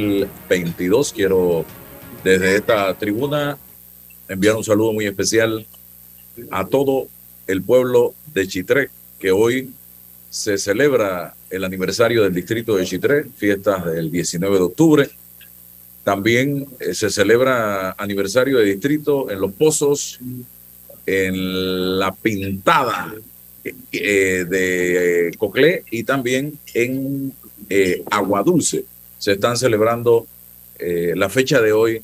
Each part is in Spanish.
2022. Quiero desde esta tribuna enviar un saludo muy especial a todo el pueblo de Chitré, que hoy se celebra el aniversario del distrito de Chitré, fiestas del 19 de octubre. También eh, se celebra aniversario de distrito en Los Pozos, en La Pintada eh, de Coclé y también en eh, Aguadulce se están celebrando eh, la fecha de hoy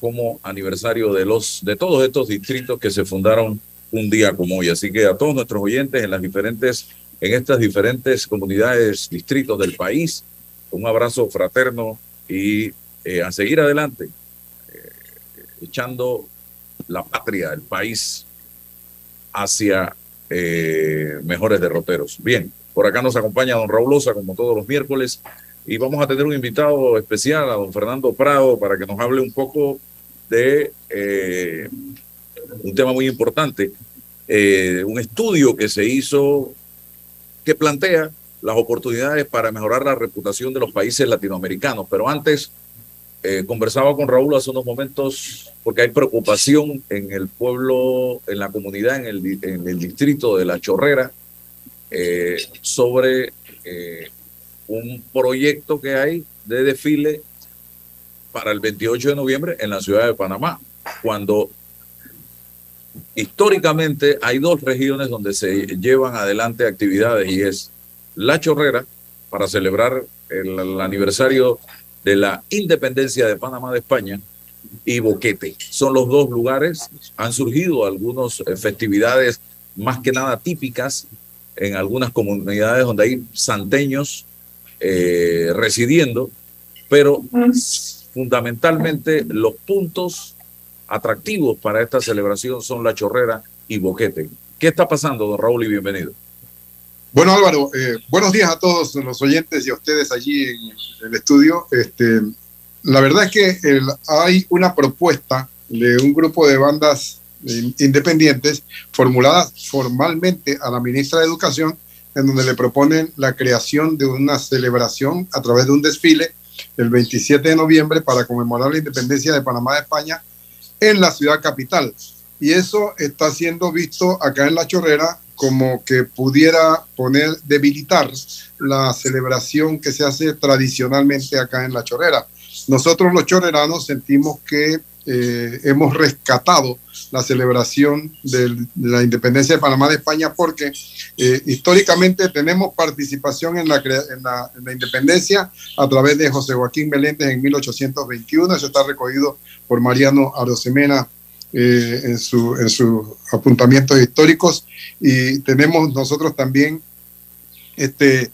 como aniversario de los de todos estos distritos que se fundaron un día como hoy. Así que a todos nuestros oyentes en las diferentes en estas diferentes comunidades, distritos del país, un abrazo fraterno y eh, a seguir adelante, eh, echando la patria, el país hacia mejores derroteros. Bien, por acá nos acompaña don Raúl Osa, como todos los miércoles, y vamos a tener un invitado especial, a don Fernando Prado, para que nos hable un poco de eh, un tema muy importante, eh, un estudio que se hizo que plantea las oportunidades para mejorar la reputación de los países latinoamericanos. Pero antes, eh, conversaba con Raúl hace unos momentos porque hay preocupación en el pueblo, en la comunidad, en el, en el distrito de La Chorrera, sobre un proyecto que hay de desfile para el 28 de noviembre en la ciudad de Panamá, cuando históricamente hay dos regiones donde se llevan adelante actividades y es La Chorrera para celebrar el, aniversario de la independencia de Panamá de España y Boquete. Son los dos lugares, han surgido algunas eh, festividades más que nada típicas en algunas comunidades donde hay santeños eh, residiendo, pero fundamentalmente los puntos atractivos para esta celebración son La Chorrera y Boquete. ¿Qué está pasando, don Raúl, y bienvenido? Bueno, Álvaro, eh, buenos días a todos los oyentes y a ustedes allí en el estudio. Este, la verdad es que hay una propuesta de un grupo de bandas independientes formuladas formalmente a la ministra de Educación en donde le proponen la creación de una celebración a través de un desfile el 27 de noviembre para conmemorar la independencia de Panamá de España en la ciudad capital. Y eso está siendo visto acá en La Chorrera como que pudiera poner, debilitar la celebración que se hace tradicionalmente acá en La Chorrera. Nosotros los chorreranos sentimos que eh, hemos rescatado la celebración de la independencia de Panamá de España porque eh, históricamente tenemos participación en la, en, la, independencia a través de José Joaquín Meléndez en 1821, eso está recogido por Mariano Arosemena eh, en, su, en sus apuntamientos históricos. Y tenemos nosotros también este,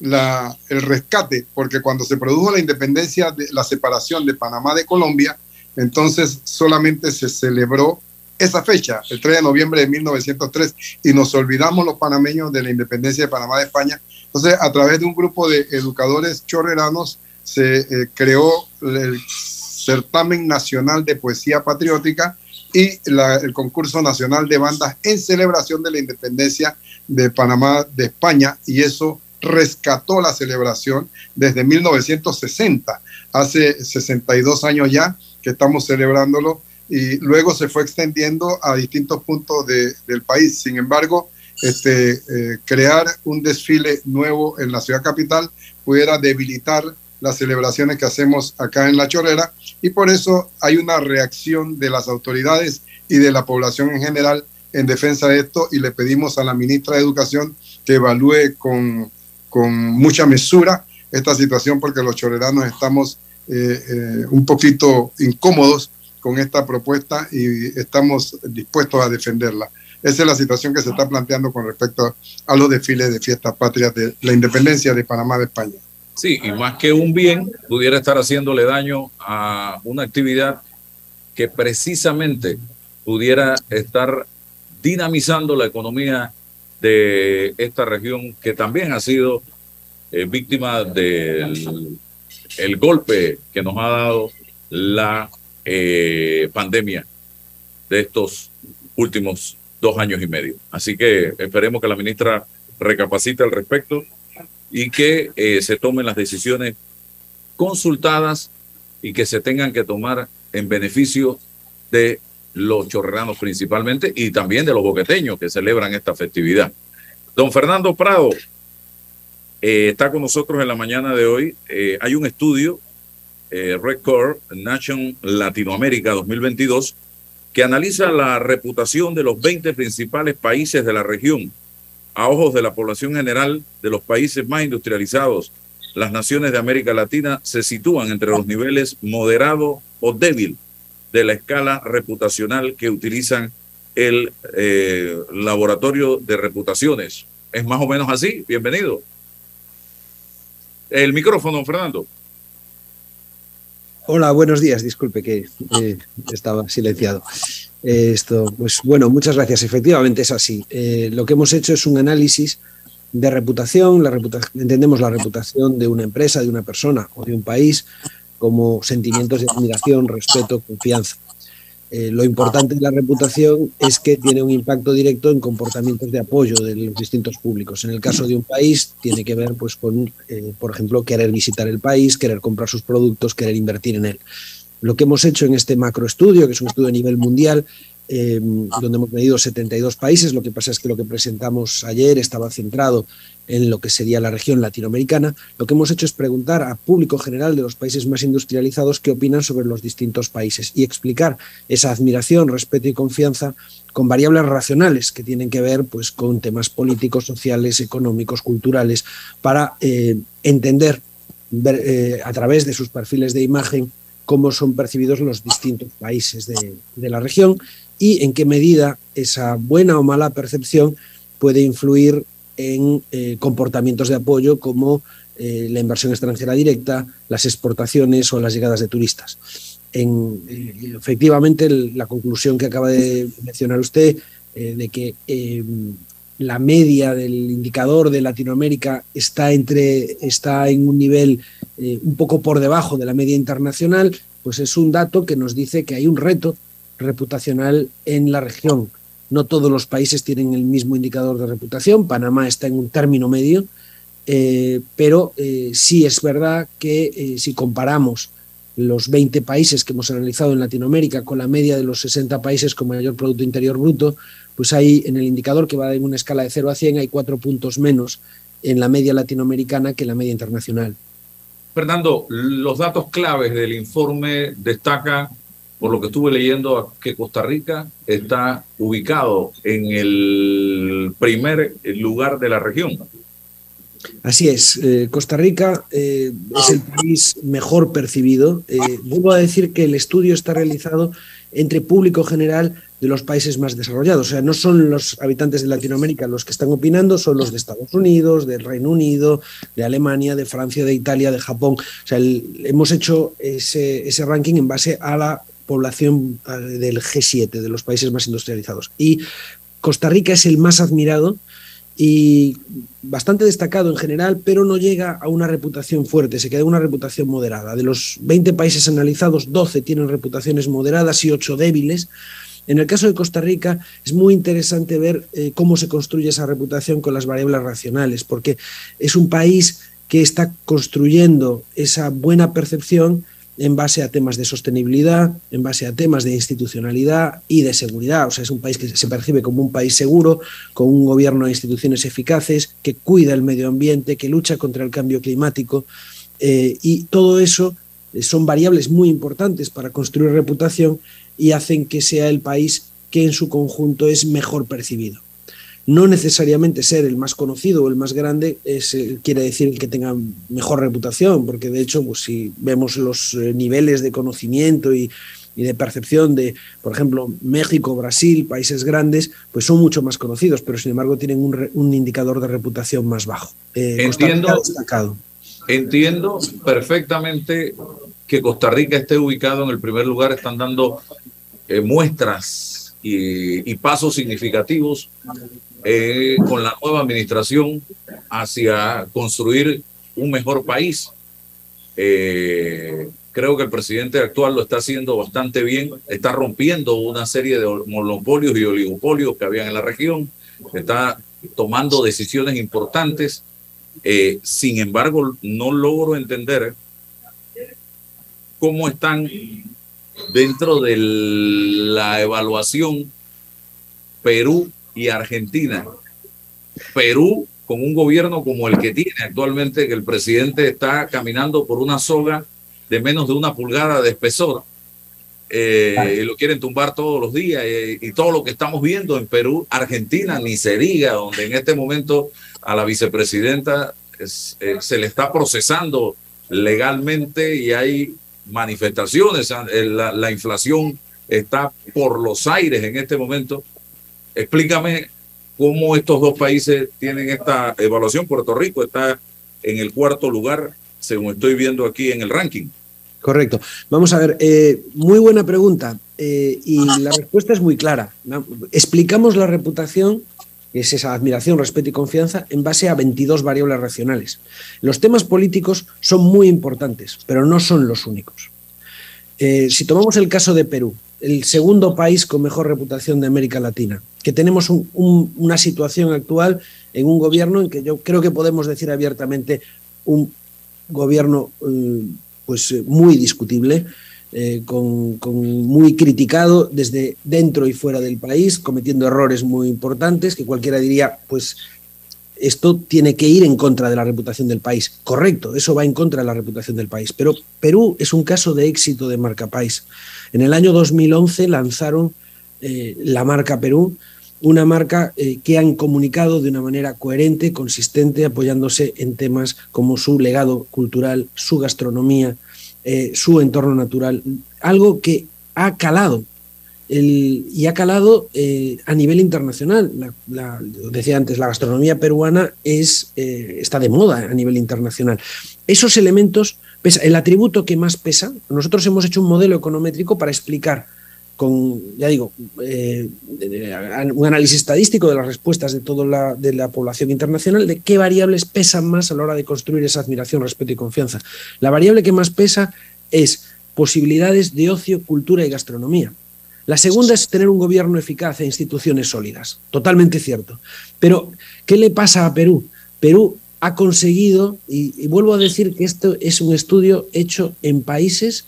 la, el rescate, porque cuando se produjo la independencia, de, la separación de Panamá de Colombia, entonces solamente se celebró esa fecha, el 3 de noviembre de 1903, y nos olvidamos los panameños de la independencia de Panamá de España. Entonces, a través de un grupo de educadores chorreranos, se eh, creó el certamen nacional de poesía patriótica y el concurso nacional de bandas en celebración de la independencia de Panamá de España, y eso rescató la celebración desde 1960, hace 62 años ya, que estamos celebrándolo y luego se fue extendiendo a distintos puntos del país. Sin embargo, este, eh, crear un desfile nuevo en la ciudad capital pudiera debilitar las celebraciones que hacemos acá en La Chorrera y por eso hay una reacción de las autoridades y de la población en general en defensa de esto y le pedimos a la ministra de Educación que evalúe con, con mucha mesura esta situación porque los chorreranos estamos eh, eh, un poquito incómodos con esta propuesta y estamos dispuestos a defenderla. Esa es la situación que se está planteando con respecto a los desfiles de fiestas patrias de la independencia de Panamá de España. Sí, y más que un bien, pudiera estar haciéndole daño a una actividad que precisamente pudiera estar dinamizando la economía de esta región que también ha sido eh, víctima del el golpe que nos ha dado la eh, pandemia de estos últimos dos años y medio. Así que esperemos que la ministra recapacite al respecto y que eh, se tomen las decisiones consultadas y que se tengan que tomar en beneficio de los chorreranos principalmente y también de los boqueteños que celebran esta festividad. Don Fernando Prado eh, está con nosotros en la mañana de hoy. Eh, hay un estudio, eh, Record Nation Latinoamérica 2022, que analiza la reputación de los 20 principales países de la región a ojos de la población general de los países más industrializados. Las naciones de América Latina se sitúan entre los niveles moderado o débil de la escala reputacional que utilizan el eh, laboratorio de reputaciones. ¿Es más o menos así? Bienvenido. El micrófono, Fernando. Hola, buenos días. Disculpe que eh, estaba silenciado. Eh, esto, pues bueno, muchas gracias. Efectivamente es así. lo que hemos hecho es un análisis de reputación. La entendemos la reputación de una empresa, de una persona o de un país como sentimientos de admiración, respeto, confianza. Eh, lo importante de la reputación es que tiene un impacto directo en comportamientos de apoyo de los distintos públicos. En el caso de un país, tiene que ver, pues, con, eh, por ejemplo, querer visitar el país, querer comprar sus productos, querer invertir en él. Lo que hemos hecho en este macroestudio, que es un estudio a nivel mundial, eh, donde hemos medido 72 países, lo que pasa es que lo que presentamos ayer estaba centrado en lo que sería la región latinoamericana, lo que hemos hecho es preguntar a público general de los países más industrializados qué opinan sobre los distintos países y explicar esa admiración, respeto y confianza con variables racionales que tienen que ver pues, con temas políticos, sociales, económicos, culturales, para eh, entender ver, eh, a través de sus perfiles de imagen cómo son percibidos los distintos países de la región y en qué medida esa buena o mala percepción puede influir en eh, comportamientos de apoyo como eh, la inversión extranjera directa, las exportaciones o las llegadas de turistas. En, eh, efectivamente, la conclusión que acaba de mencionar usted de que la media del indicador de Latinoamérica está, entre, está en un nivel un poco por debajo de la media internacional, pues es un dato que nos dice que hay un reto reputacional en la región no todos los países tienen el mismo indicador de reputación. Panamá está en un término medio, eh, pero eh, sí es verdad que eh, si comparamos los 20 países que hemos analizado en Latinoamérica con la media de los 60 países con mayor Producto Interior Bruto, pues hay en el indicador que va en una escala de 0 a 100 hay cuatro puntos menos en la media latinoamericana que en la media internacional. Fernando, los datos claves del informe destacan por lo que estuve leyendo, que Costa Rica está ubicado en el primer lugar de la región. Así es, eh, Costa Rica eh, es el país mejor percibido. Eh, vuelvo a decir que el estudio está realizado entre público general de los países más desarrollados. O sea, no son los habitantes de Latinoamérica los que están opinando, son los de Estados Unidos, del Reino Unido, de Alemania, de Francia, de Italia, de Japón. O sea, hemos hecho ese, ese ranking en base a la población eh, del G7, de los países más industrializados. Y Costa Rica es el más admirado y bastante destacado en general, pero no llega a una reputación fuerte, se queda una reputación moderada. De los 20 países analizados, 12 tienen reputaciones moderadas y 8 débiles. En el caso de Costa Rica es muy interesante ver eh, cómo se construye esa reputación con las variables racionales, porque es un país que está construyendo esa buena percepción en base a temas de sostenibilidad, en base a temas de institucionalidad y de seguridad. O sea, es un país que se percibe como un país seguro, con un gobierno de instituciones eficaces, que cuida el medio ambiente, que lucha contra el cambio climático. Eh, y todo eso eh, son variables muy importantes para construir reputación y hacen que sea el país que en su conjunto es mejor percibido no necesariamente ser el más conocido o el más grande es, eh, quiere decir el que tenga mejor reputación, porque de hecho, pues, si vemos los eh, niveles de conocimiento y, de percepción de, por ejemplo, México, Brasil, países grandes, pues son mucho más conocidos, pero sin embargo tienen un, indicador de reputación más bajo. Eh, entiendo, entiendo perfectamente que Costa Rica esté ubicado en el primer lugar, están dando muestras y, y pasos significativos eh, con la nueva administración hacia construir un mejor país. Eh, creo que el presidente actual lo está haciendo bastante bien, está rompiendo una serie de monopolios y oligopolios que había en la región, está tomando decisiones importantes. Eh, sin embargo, no logro entender cómo están dentro de la evaluación Perú y Argentina. Perú con un gobierno como el que tiene actualmente, que el presidente está caminando por una soga de menos de una pulgada de espesor. Eh, y lo quieren tumbar todos los días eh, y todo lo que estamos viendo en Perú, Argentina, ni se diga, donde en este momento a la vicepresidenta eh, se le está procesando legalmente y hay manifestaciones, la, la inflación está por los aires en este momento. Explícame cómo estos dos países tienen esta evaluación. Puerto Rico está en el cuarto lugar, según estoy viendo aquí en el ranking. Correcto. Vamos a ver, eh, muy buena pregunta eh, y la respuesta es muy clara. Explicamos la reputación, es esa admiración, respeto y confianza, en base a 22 variables racionales. Los temas políticos son muy importantes, pero no son los únicos. Eh, si tomamos el caso de Perú, el segundo país con mejor reputación de América Latina, que tenemos una situación actual en un gobierno en que yo creo que podemos decir abiertamente un gobierno pues eh, muy discutible, eh, con, muy criticado desde dentro y fuera del país, cometiendo errores muy importantes que cualquiera diría, pues esto tiene que ir en contra de la reputación del país. Correcto, eso va en contra de la reputación del país. Pero Perú es un caso de éxito de marca país. En el año 2011 lanzaron eh, la marca Perú, una marca que han comunicado de una manera coherente, consistente, apoyándose en temas como su legado cultural, su gastronomía, eh, su entorno natural, algo que ha calado y ha calado eh, a nivel internacional. La, decía antes, la gastronomía peruana es, eh, está de moda a nivel internacional. Esos elementos, el atributo que más pesa, nosotros hemos hecho un modelo econométrico para explicar con, ya digo, eh, un análisis estadístico de las respuestas de toda la, de la población internacional, de qué variables pesan más a la hora de construir esa admiración, respeto y confianza. La variable que más pesa es posibilidades de ocio, cultura y gastronomía. La segunda es tener un gobierno eficaz e instituciones sólidas. Totalmente cierto. Pero, ¿qué le pasa a Perú? Perú ha conseguido, y vuelvo a decir que esto es un estudio hecho en países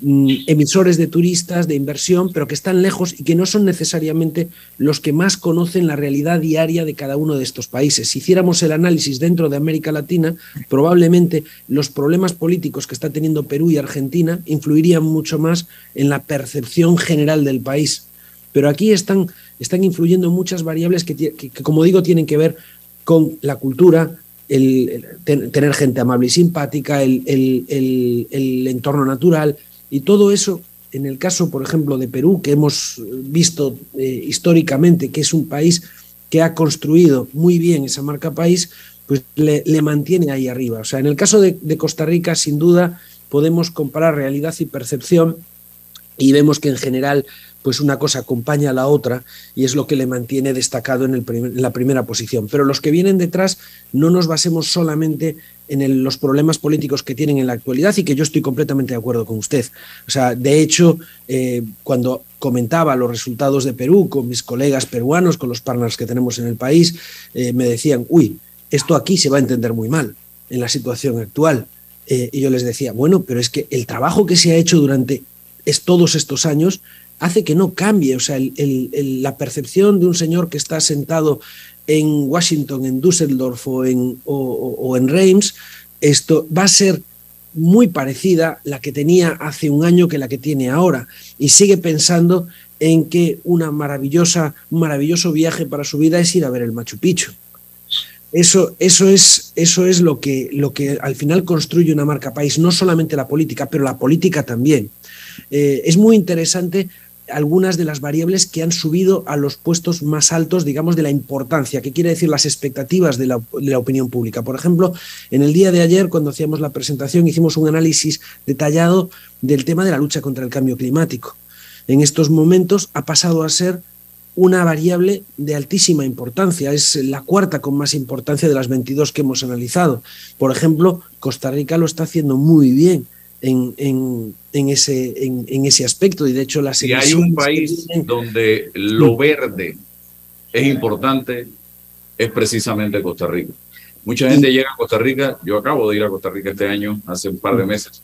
emisores de turistas, de inversión, pero que están lejos y que no son necesariamente los que más conocen la realidad diaria de cada uno de estos países. Si hiciéramos el análisis dentro de América Latina, probablemente los problemas políticos que está teniendo Perú y Argentina influirían mucho más en la percepción general del país. Pero aquí están, están influyendo muchas variables que, como digo, tienen que ver con la cultura, el, tener gente amable y simpática, el entorno natural, y todo eso, en el caso, por ejemplo, de Perú, que hemos visto eh, históricamente que es un país que ha construido muy bien esa marca país, pues le, mantiene ahí arriba. O sea, en el caso de, de Costa Rica, sin duda, podemos comparar realidad y percepción y vemos que en general pues una cosa acompaña a la otra y es lo que le mantiene destacado en, el la primera posición. Pero los que vienen detrás no nos basemos solamente en los problemas políticos que tienen en la actualidad y que yo estoy completamente de acuerdo con usted. O sea, de hecho, eh, cuando comentaba los resultados de Perú con mis colegas peruanos, con los partners que tenemos en el país, eh, me decían, uy, esto aquí se va a entender muy mal en la situación actual. Eh, y yo les decía, bueno, pero es que el trabajo que se ha hecho durante es todos estos años hace que no cambie. O sea, la percepción de un señor que está sentado en Washington, en Düsseldorf o en, Reims, esto va a ser muy parecida la que tenía hace un año que la que tiene ahora y sigue pensando en que una maravillosa, un maravilloso viaje para su vida es ir a ver el Machu Picchu. Eso, eso, es, eso es lo que, lo que al final construye una marca país, no solamente la política, pero la política también. Eh, es muy interesante algunas de las variables que han subido a los puestos más altos, digamos, de la importancia, que quiere decir las expectativas de la, opinión pública. Por ejemplo, en el día de ayer, cuando hacíamos la presentación, hicimos un análisis detallado del tema de la lucha contra el cambio climático. En estos momentos ha pasado a ser una variable de altísima importancia, es la cuarta con más importancia de las 22 que hemos analizado. Por ejemplo, Costa Rica lo está haciendo muy bien en, en, ese, en, ese aspecto. Y de hecho, las Si hay un país donde lo verde es importante, es precisamente Costa Rica. Mucha gente llega a Costa Rica, yo acabo de ir a Costa Rica este año, hace un par de meses,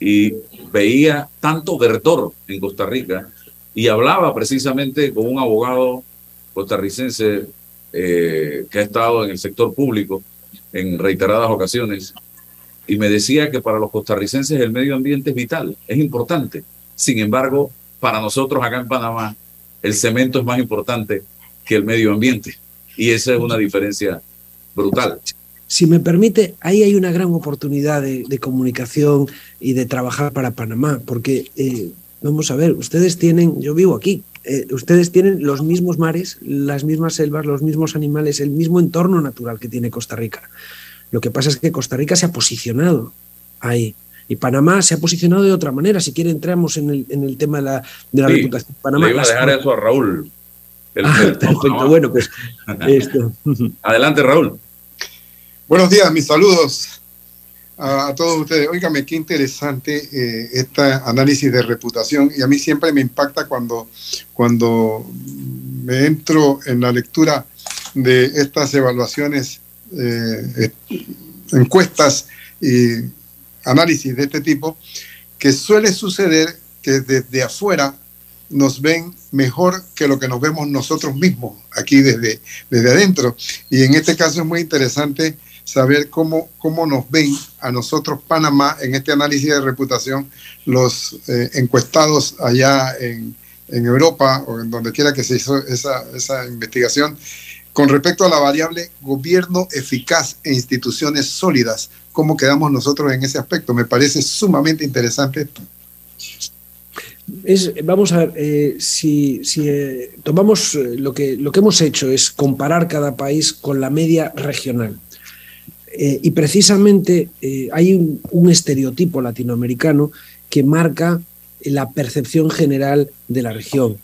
y veía tanto verdor en Costa Rica y hablaba precisamente con un abogado costarricense eh, que ha estado en el sector público en reiteradas ocasiones y me decía que para los costarricenses el medio ambiente es vital, es importante. Sin embargo, para nosotros acá en Panamá, el cemento es más importante que el medio ambiente. Y esa es una diferencia brutal. Si me permite, ahí hay una gran oportunidad de, comunicación y de trabajar para Panamá, porque eh, vamos a ver, ustedes tienen, yo vivo aquí, eh, ustedes tienen los mismos mares, las mismas selvas, los mismos animales, el mismo entorno natural que tiene Costa Rica. Lo que pasa es que Costa Rica se ha posicionado ahí. Y Panamá se ha posicionado de otra manera. Si quiere, entramos en el, en el tema de la, de la reputación de Panamá. Le iba a dejar eso a Raúl. Ah, perfecto, bueno, pues esto. Adelante, Raúl. Buenos días, mis saludos a, todos ustedes. Óigame, qué interesante eh, este análisis de reputación y a mí siempre me impacta cuando, cuando me entro en la lectura de estas evaluaciones, eh, encuestas y análisis de este tipo, que suele suceder que desde afuera nos ven mejor que lo que nos vemos nosotros mismos aquí desde, desde adentro. Y en este caso es muy interesante saber cómo, cómo nos ven a nosotros Panamá en este análisis de reputación los eh, encuestados allá en, en, Europa o en donde quiera que se hizo esa, esa investigación con respecto a la variable gobierno eficaz e instituciones sólidas. ¿Cómo quedamos nosotros en ese aspecto? Me parece sumamente interesante vamos a ver, eh, si, eh, tomamos lo que, lo que hemos hecho es comparar cada país con la media regional. Eh, y precisamente eh, hay un, estereotipo latinoamericano que marca la percepción general de la región.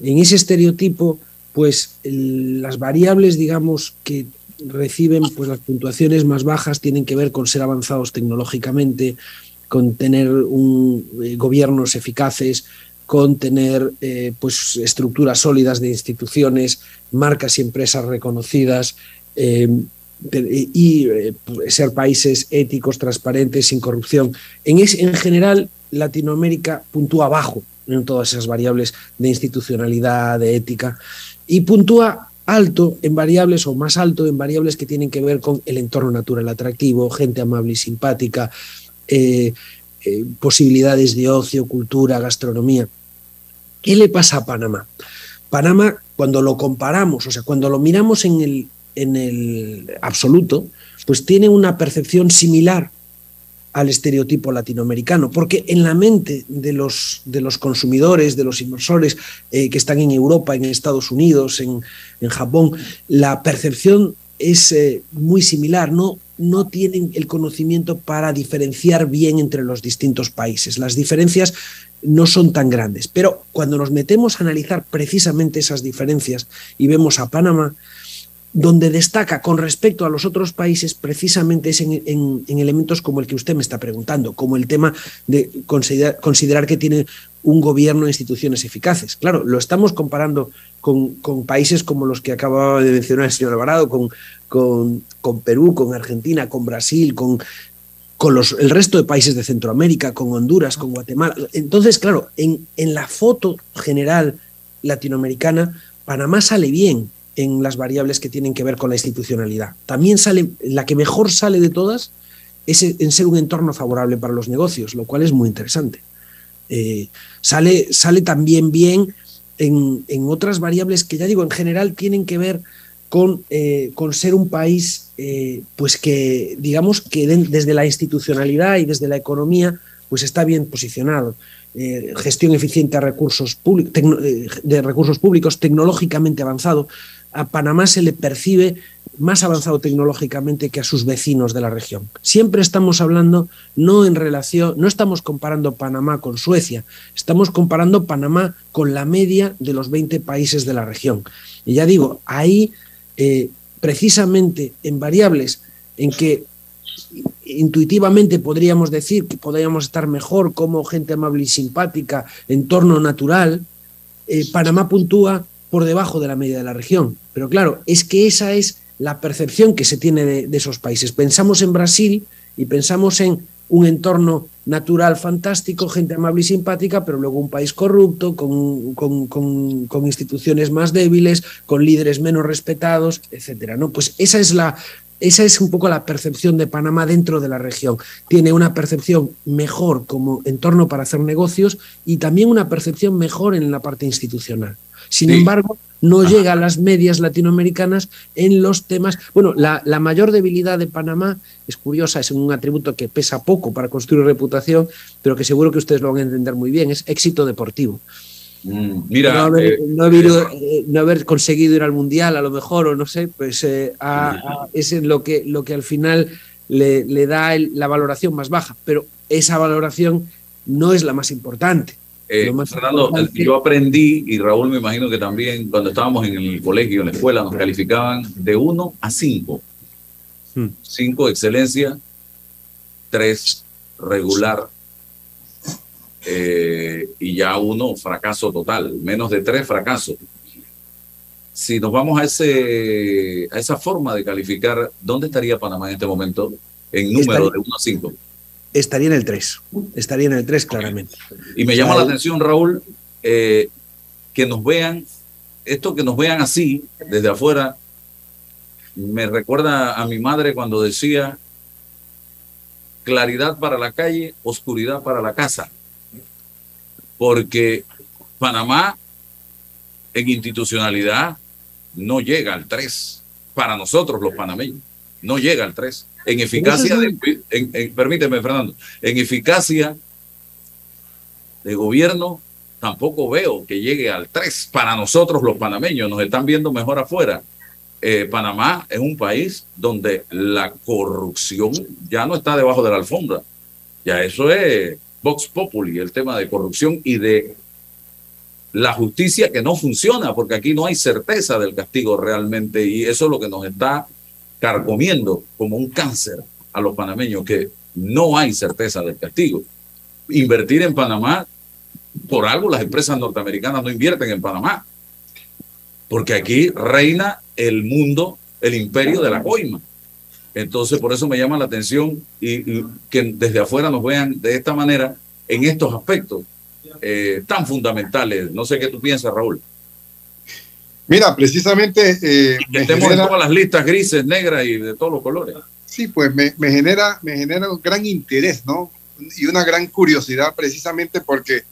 En ese estereotipo, pues las variables, digamos, que reciben pues, las puntuaciones más bajas tienen que ver con ser avanzados tecnológicamente, con tener un, eh, gobiernos eficaces, con tener pues, estructuras sólidas de instituciones, marcas y empresas reconocidas, y eh, ser países éticos, transparentes, sin corrupción. En, en general, Latinoamérica puntúa bajo en todas esas variables de institucionalidad, de ética, y puntúa alto en variables o más alto en variables que tienen que ver con el entorno natural atractivo, gente amable y simpática, eh, eh, posibilidades de ocio, cultura, gastronomía. ¿Qué le pasa a Panamá? Panamá, cuando lo comparamos, o sea, cuando lo miramos en el, en el absoluto, pues tiene una percepción similar al estereotipo latinoamericano, porque en la mente de los, de los consumidores, de los inversores eh, que están en Europa, en Estados Unidos, en, en Japón, la percepción es eh, muy similar, no, no tienen el conocimiento para diferenciar bien entre los distintos países. Las diferencias no son tan grandes, pero cuando nos metemos a analizar precisamente esas diferencias y vemos a Panamá, donde destaca con respecto a los otros países precisamente es en, elementos como el que usted me está preguntando, como el tema de considerar, que tiene un gobierno e instituciones eficaces. Claro, lo estamos comparando con, países como los que acababa de mencionar el señor Alvarado, con, con, Perú, con Argentina, con Brasil, con, con los, el resto de países de Centroamérica, con Honduras, con Guatemala. Entonces, claro, en, en la foto general latinoamericana, Panamá sale bien, en las variables que tienen que ver con la institucionalidad. También sale, la que mejor sale de todas es en ser un entorno favorable para los negocios, lo cual es muy interesante. Eh, sale, sale también bien en, otras variables que ya digo, en general tienen que ver con, eh, con ser un país eh, pues que, digamos, que desde la institucionalidad y desde la economía, pues está bien posicionado. gestión eficiente de recursos, de recursos públicos, tecnológicamente avanzado a Panamá se le percibe más avanzado tecnológicamente que a sus vecinos de la región. Siempre estamos hablando no en relación, no estamos comparando Panamá con Suecia, estamos comparando Panamá con la media de los 20 países de la región. Y ya digo, ahí eh, precisamente en variables en que intuitivamente podríamos decir que podríamos estar mejor como gente amable y simpática, entorno natural, eh, Panamá puntúa por debajo de la media de la región. Pero claro, es que esa es la percepción que se tiene de, esos países. Pensamos en Brasil y pensamos en un entorno natural fantástico, gente amable y simpática, pero luego un país corrupto, con, con, instituciones más débiles, con líderes menos respetados, etcétera. ¿no? Pues esa es la, esa es un poco la percepción de Panamá dentro de la región. Tiene una percepción mejor como entorno para hacer negocios y también una percepción mejor en la parte institucional. Sin embargo, no llega a las medias latinoamericanas en los temas. Bueno, la, mayor debilidad de Panamá es curiosa, es un atributo que pesa poco para construir reputación, pero que seguro que ustedes lo van a entender muy bien, es éxito deportivo. Mm, mira, no haber, eh, eh, eh, no, haber, conseguido ir al mundial, a lo mejor, o no sé, pues es lo que, lo que al final le, le da la valoración más baja, pero esa valoración no es la más importante. Fernando, yo aprendí, y Raúl me imagino que también, cuando estábamos en el colegio, en la escuela, nos calificaban de 1 a 5. 5 hmm. excelencia, 3 regular, eh, y ya uno fracaso total, menos de tres fracasos. Si nos vamos a, ese, a esa forma de calificar, ¿dónde estaría Panamá en este momento en número de 1 a 5? Estaría en el 3, estaría en el 3 claramente. Y me llama la atención, Raúl, eh, que nos vean, esto que nos vean así, desde afuera, me recuerda a mi madre cuando decía, claridad para la calle, oscuridad para la casa porque Panamá en institucionalidad no llega al 3, para nosotros los panameños, no llega al 3. En eficacia, permíteme Fernando, en eficacia de gobierno tampoco veo que llegue al 3 para nosotros los panameños, nos están viendo mejor afuera. Eh, Panamá es un país donde la corrupción ya no está debajo de la alfombra. Ya eso es Vox Populi, el tema de corrupción y de la justicia que no funciona, porque aquí no hay certeza del castigo realmente y eso es lo que nos está carcomiendo como un cáncer a los panameños, que no hay certeza del castigo. Invertir en Panamá, por algo las empresas norteamericanas no invierten en Panamá, porque aquí reina el mundo, el imperio de la coima. Entonces, por eso me llama la atención y, que desde afuera nos vean de esta manera en estos aspectos eh, tan fundamentales. No sé qué tú piensas, Raúl. Mira, precisamente... Eh, Estemos en todas las listas grises, negras y de todos los colores. Sí, pues me, genera, me genera un gran interés, ¿no? Y una gran curiosidad precisamente porque,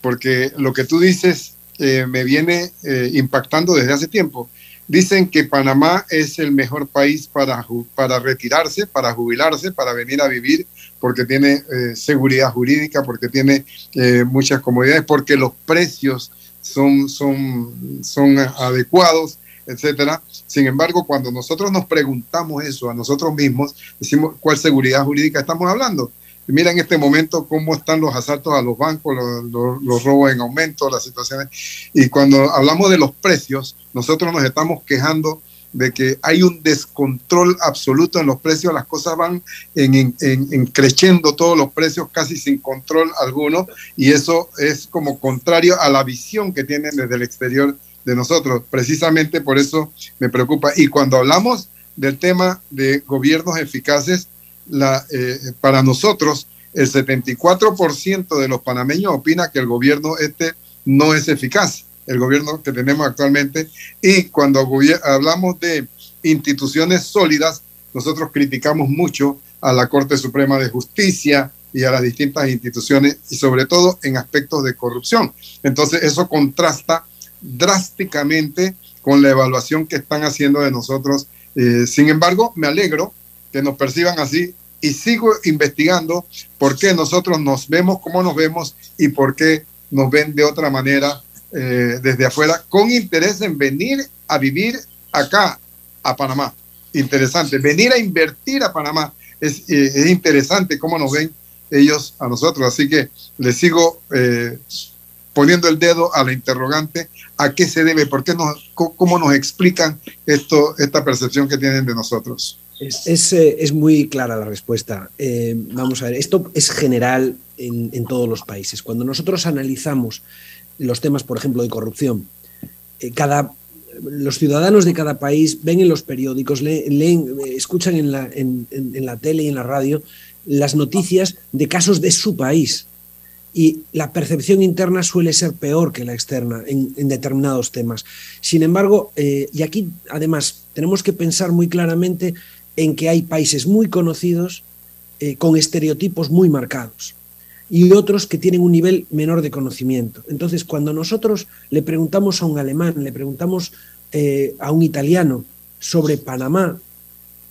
porque lo que tú dices eh, me viene eh, impactando desde hace tiempo. Dicen que Panamá es el mejor país para, para retirarse, para jubilarse, para venir a vivir, porque tiene eh, seguridad jurídica, porque tiene eh, muchas comodidades, porque los precios son, son, son adecuados, etcétera. Sin embargo, cuando nosotros nos preguntamos eso a nosotros mismos, decimos cuál seguridad jurídica estamos hablando. Mira en este momento cómo están los asaltos a los bancos, los, robos en aumento, las situaciones. Y cuando hablamos de los precios, nosotros nos estamos quejando de que hay un descontrol absoluto en los precios, las cosas van en, en, creciendo todos los precios casi sin control alguno y eso es como contrario a la visión que tienen desde el exterior de nosotros. Precisamente por eso me preocupa. Y cuando hablamos del tema de gobiernos eficaces, la, eh, para nosotros, el 74% de los panameños opina que el gobierno este no es eficaz, el gobierno que tenemos actualmente. Y cuando hablamos de instituciones sólidas, nosotros criticamos mucho a la Corte Suprema de Justicia y a las distintas instituciones, y sobre todo en aspectos de corrupción. Entonces, eso contrasta drásticamente con la evaluación que están haciendo de nosotros. Eh, sin embargo, me alegro que nos perciban así y sigo investigando por qué nosotros nos vemos como nos vemos y por qué nos ven de otra manera eh, desde afuera, con interés en venir a vivir acá, a Panamá. Interesante, venir a invertir a Panamá. Es, eh, es interesante cómo nos ven ellos a nosotros. Así que les sigo eh, poniendo el dedo a la interrogante, ¿a qué se debe? ¿Por qué nos, cómo nos explican esto, esta percepción que tienen de nosotros? Es, es, muy clara la respuesta. Vamos a ver, esto es general en, todos los países. Cuando nosotros analizamos los temas, por ejemplo, de corrupción, eh, cada, los ciudadanos de cada país ven en los periódicos, leen, escuchan en la, en, la tele y en la radio las noticias de casos de su país. Y la percepción interna suele ser peor que la externa en, determinados temas. Sin embargo, eh, y aquí además tenemos que pensar muy claramente en que hay países muy conocidos eh, con estereotipos muy marcados y otros que tienen un nivel menor de conocimiento. Entonces, cuando nosotros le preguntamos a un alemán, le preguntamos eh, a un italiano sobre Panamá,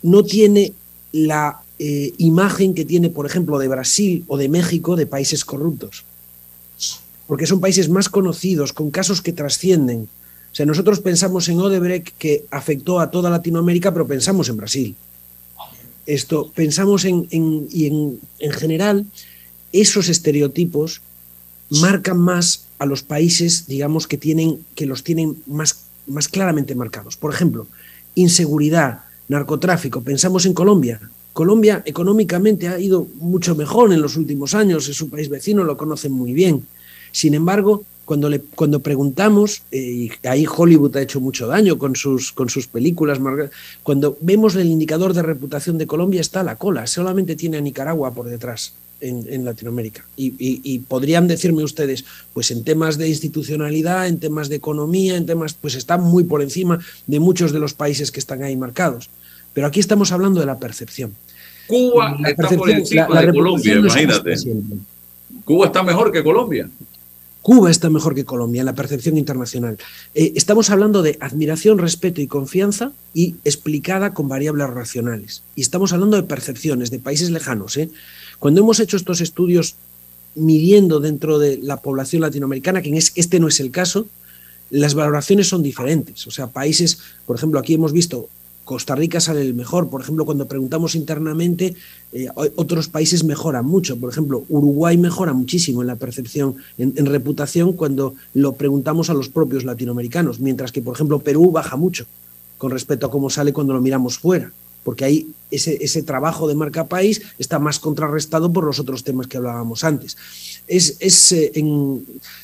no tiene la eh, imagen que tiene, por ejemplo, de Brasil o de México de países corruptos. Porque son países más conocidos, con casos que trascienden. O sea, nosotros pensamos en Odebrecht que afectó a toda Latinoamérica, pero pensamos en Brasil. Esto, pensamos en, y en, en general, esos estereotipos marcan más a los países, digamos, que, tienen, que los tienen más, más claramente marcados. Por ejemplo, inseguridad, narcotráfico. Pensamos en Colombia. Colombia económicamente ha ido mucho mejor en los últimos años, es un país vecino, lo conocen muy bien. Sin embargo, cuando, le, cuando preguntamos, eh, y ahí Hollywood ha hecho mucho daño con sus, con sus películas, cuando vemos el indicador de reputación de Colombia está a la cola, solamente tiene a Nicaragua por detrás en, Latinoamérica. Y, podrían decirme ustedes, pues en temas de institucionalidad, en temas de economía, en temas, pues está muy por encima de muchos de los países que están ahí marcados. Pero aquí estamos hablando de la percepción. Cuba está por encima de Colombia, imagínate. Cuba está mejor que Colombia. Cuba está mejor que Colombia en la percepción internacional. Eh, estamos hablando de admiración, respeto y confianza y explicada con variables racionales. Y estamos hablando de percepciones de países lejanos. ¿eh? Cuando hemos hecho estos estudios midiendo dentro de la población latinoamericana, que este no es el caso, las valoraciones son diferentes. O sea, países, por ejemplo, aquí hemos visto Costa Rica sale el mejor. Por ejemplo, cuando preguntamos internamente, eh, otros países mejoran mucho. Por ejemplo, Uruguay mejora muchísimo en la percepción, en, reputación, cuando lo preguntamos a los propios latinoamericanos, mientras que, por ejemplo, Perú baja mucho con respecto a cómo sale cuando lo miramos fuera, porque ahí ese, ese trabajo de marca país está más contrarrestado por los otros temas que hablábamos antes. Es, es eh,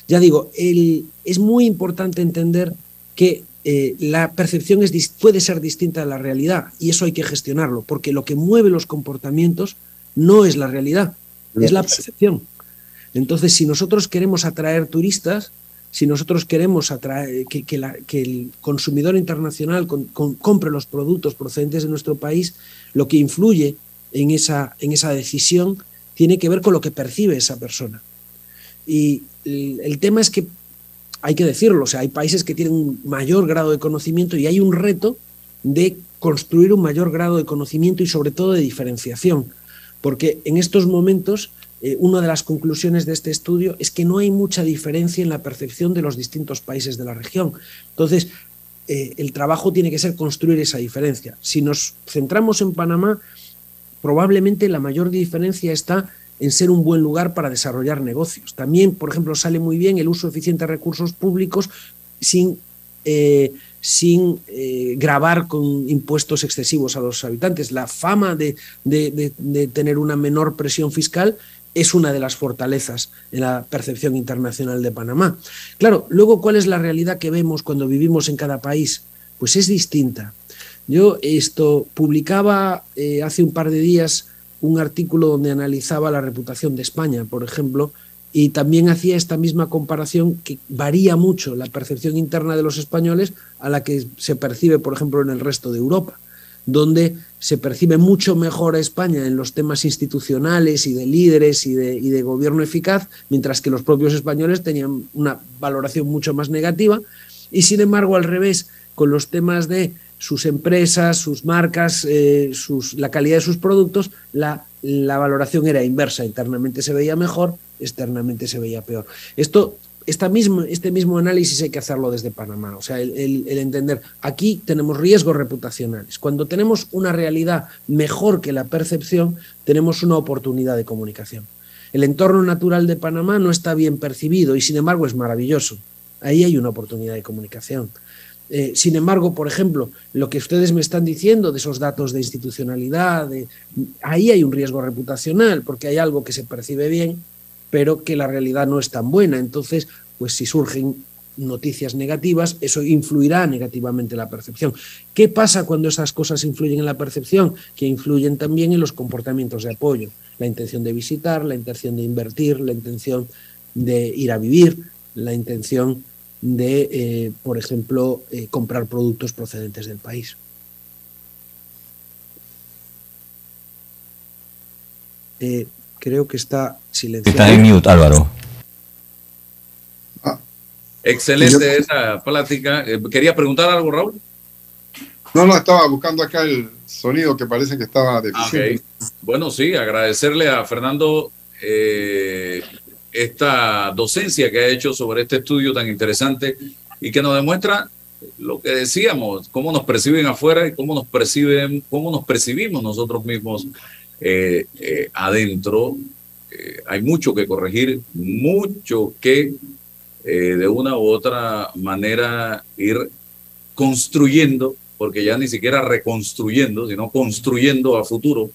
ya digo, el, es muy importante entender que eh, la percepción es, puede ser distinta de la realidad y eso hay que gestionarlo, porque lo que mueve los comportamientos no es la realidad, es la percepción. Entonces, si nosotros queremos atraer turistas, si nosotros queremos atraer, que, el consumidor internacional compre los productos procedentes de nuestro país, lo que influye en esa, en esa decisión tiene que ver con lo que percibe esa persona. Y el tema es que hay que decirlo, o sea, hay países que tienen un mayor grado de conocimiento y hay un reto de construir un mayor grado de conocimiento y sobre todo de diferenciación, porque en estos momentos eh, una de las conclusiones de este estudio es que no hay mucha diferencia en la percepción de los distintos países de la región. Entonces, eh, el trabajo tiene que ser construir esa diferencia. Si nos centramos en Panamá, probablemente la mayor diferencia está en ser un buen lugar para desarrollar negocios. También, por ejemplo, sale muy bien el uso eficiente de recursos públicos sin, eh, sin grabar con impuestos excesivos a los habitantes. La fama de, de, tener una menor presión fiscal es una de las fortalezas en la percepción internacional de Panamá. Claro, luego, ¿cuál es la realidad que vemos cuando vivimos en cada país? Pues es distinta. Yo esto publicaba eh, hace un par de días un artículo donde analizaba la reputación de España, por ejemplo, y también hacía esta misma comparación que varía mucho la percepción interna de los españoles a la que se percibe, por ejemplo, en el resto de Europa, donde se percibe mucho mejor a España en los temas institucionales y de líderes y de, y de gobierno eficaz, mientras que los propios españoles tenían una valoración mucho más negativa, y sin embargo, al revés, con los temas de sus empresas, sus marcas, eh, sus, la calidad de sus productos, la, la, valoración era inversa. Internamente se veía mejor, externamente se veía peor. Esto, esta este mismo análisis hay que hacerlo desde Panamá. O sea, el, el, entender, aquí tenemos riesgos reputacionales. Cuando tenemos una realidad mejor que la percepción, tenemos una oportunidad de comunicación. El entorno natural de Panamá no está bien percibido y sin embargo es maravilloso. Ahí hay una oportunidad de comunicación. Eh, sin embargo, por ejemplo, lo que ustedes me están diciendo de esos datos de institucionalidad, ahí hay un riesgo reputacional, porque hay algo que se percibe bien, pero que la realidad no es tan buena. Entonces, pues si surgen noticias negativas, eso influirá negativamente en la percepción. ¿Qué pasa cuando esas cosas influyen en la percepción? Que influyen también en los comportamientos de apoyo, la intención de visitar, la intención de invertir, la intención de ir a vivir, la intención de, eh, por ejemplo, eh, comprar productos procedentes del país. Eh, creo que está silenciado. Está en mute, Álvaro. Ah. Excelente esa plática. ¿Quería preguntar algo, Raúl? No, no, estaba buscando acá el sonido que parece que estaba deficiente. Bueno, sí, agradecerle a Fernando esta docencia que ha hecho sobre este estudio tan interesante y que nos demuestra lo que decíamos, cómo nos perciben afuera y cómo nos perciben, cómo nos percibimos nosotros mismos eh, eh, adentro. Eh, hay mucho que corregir, mucho que de una u otra manera ir construyendo, porque ya ni siquiera reconstruyendo, sino construyendo a futuro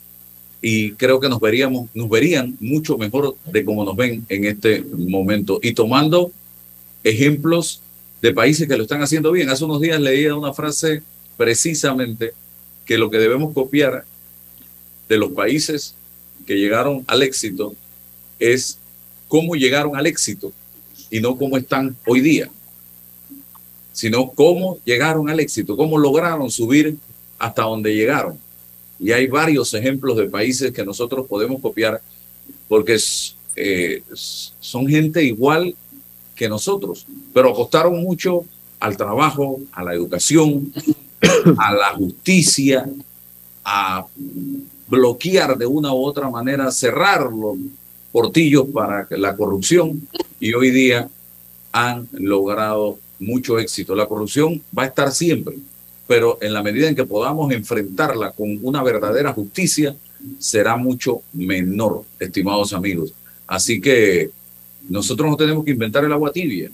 y creo que nos veríamos, nos verían mucho mejor de cómo nos ven en este momento y tomando ejemplos de países que lo están haciendo bien. Hace unos días leía una frase precisamente que lo que debemos copiar de los países que llegaron al éxito es cómo llegaron al éxito y no cómo están hoy día, sino cómo llegaron al éxito, cómo lograron subir hasta donde llegaron. Y hay varios ejemplos de países que nosotros podemos copiar porque eh, son gente igual que nosotros, pero apostaron mucho al trabajo, a la educación, a la justicia, a bloquear de una u otra manera, cerrar los portillos para la corrupción y hoy día han logrado mucho éxito. La corrupción va a estar siempre, pero en la medida en que podamos enfrentarla con una verdadera justicia, será mucho menor, estimados amigos. Así que nosotros no tenemos que inventar el agua tibia,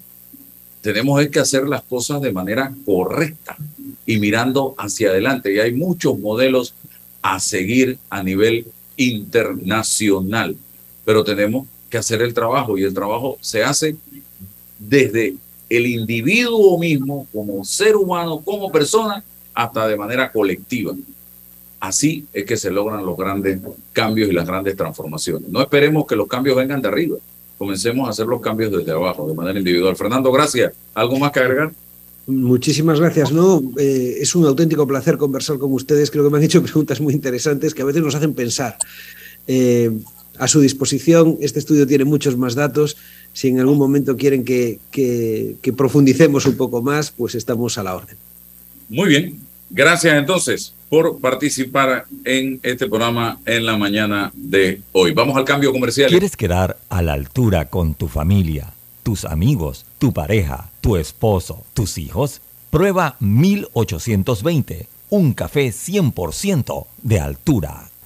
tenemos que hacer las cosas de manera correcta y mirando hacia adelante. Y hay muchos modelos a seguir a nivel internacional, pero tenemos que hacer el trabajo y el trabajo se hace desde el individuo mismo, como ser humano, como persona, hasta de manera colectiva. Así es que se logran los grandes cambios y las grandes transformaciones. No esperemos que los cambios vengan de arriba. Comencemos a hacer los cambios desde abajo, de manera individual. Fernando, gracias. ¿Algo más que agregar? Muchísimas gracias. No, eh, es un auténtico placer conversar con ustedes. Creo que me han hecho preguntas muy interesantes que a veces nos hacen pensar. Eh, a su disposición, este estudio tiene muchos más datos si en algún momento quieren que, profundicemos un poco más, pues estamos a la orden. Muy bien, gracias entonces por participar en este programa en la mañana de hoy. Vamos al cambio comercial. ¿Quieres quedar a la altura con tu familia, tus amigos, tu pareja, tu esposo, tus hijos? Prueba 1820, un café 100% de altura.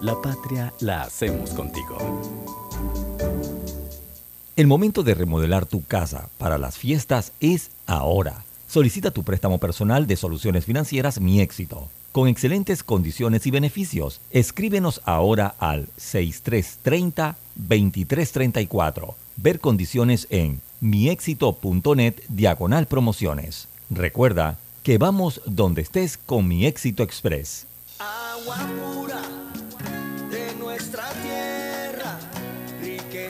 La patria la hacemos contigo. El momento de remodelar tu casa para las fiestas es ahora. Solicita tu préstamo personal de soluciones financieras Mi Éxito, con excelentes condiciones y beneficios. Escríbenos ahora al 6330-2334. Ver condiciones en miexito.net diagonal promociones. Recuerda que vamos donde estés con Mi Éxito Express agua pura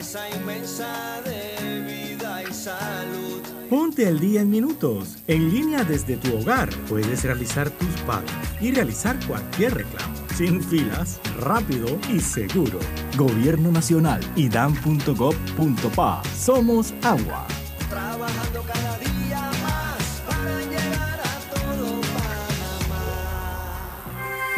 riqueza inmensa de vida y salud. Convierte el día en minutos. En línea desde tu hogar puedes realizar tus pagos y realizar cualquier reclamo. Sin filas, rápido y seguro. Gobierno Nacional y dan.gov.pa. Somos agua. Trabajando cada día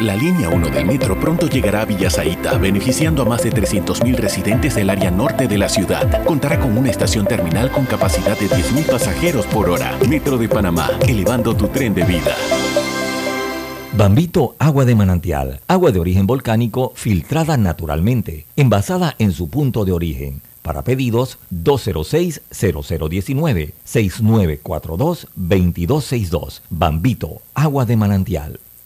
La línea 1 del metro pronto llegará a Villasaita, beneficiando a más de 300.000 residentes del área norte de la ciudad. Contará con una estación terminal con capacidad de 10.000 pasajeros por hora. Metro de Panamá, elevando tu tren de vida. Bambito Agua de Manantial, agua de origen volcánico filtrada naturalmente, envasada en su punto de origen. Para pedidos 206-0019-6942-2262. Bambito Agua de Manantial.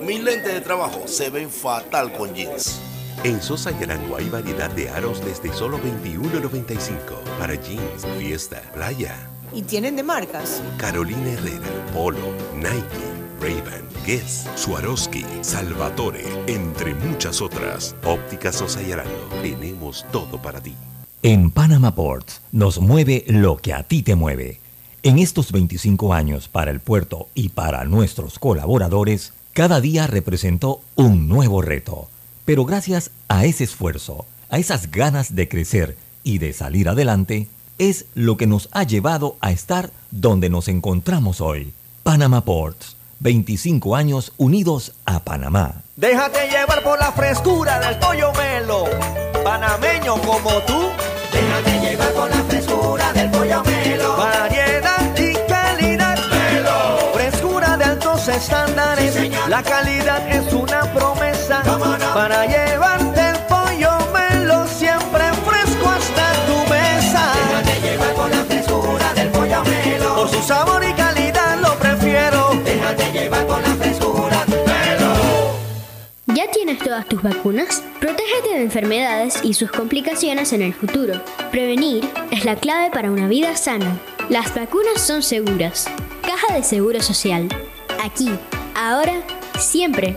Mis lentes de trabajo se ven fatal con jeans. En Sosa y Arango hay variedad de aros desde solo $21.95 para jeans, fiesta, playa. ¿Y tienen de marcas? Carolina Herrera, Polo, Nike, Ray-Ban, Guess, Swarovski, Salvatore, entre muchas otras. Óptica Sosa y Arango, tenemos todo para ti. En Panama Ports nos mueve lo que a ti te mueve. En estos 25 años para el puerto y para nuestros colaboradores, cada día representó un nuevo reto, pero gracias a ese esfuerzo, a esas ganas de crecer y de salir adelante, es lo que nos ha llevado a estar donde nos encontramos hoy. Panama Ports, 25 años unidos a Panamá. Déjate llevar por la frescura del pollo melo, panameño como tú. Déjate llevar por la frescura del pollo melo. La calidad es una promesa para llevarte el pollo melo siempre fresco hasta tu mesa. Déjate llevar por la frescura del pollo melo. Por su sabor y calidad lo prefiero. Déjate llevar por la frescura melo. ¿Ya tienes todas tus vacunas? Protégete de enfermedades y sus complicaciones en el futuro. Prevenir es la clave para una vida sana. Las vacunas son seguras. Caja de Seguro Social. Aquí, ahora, siempre.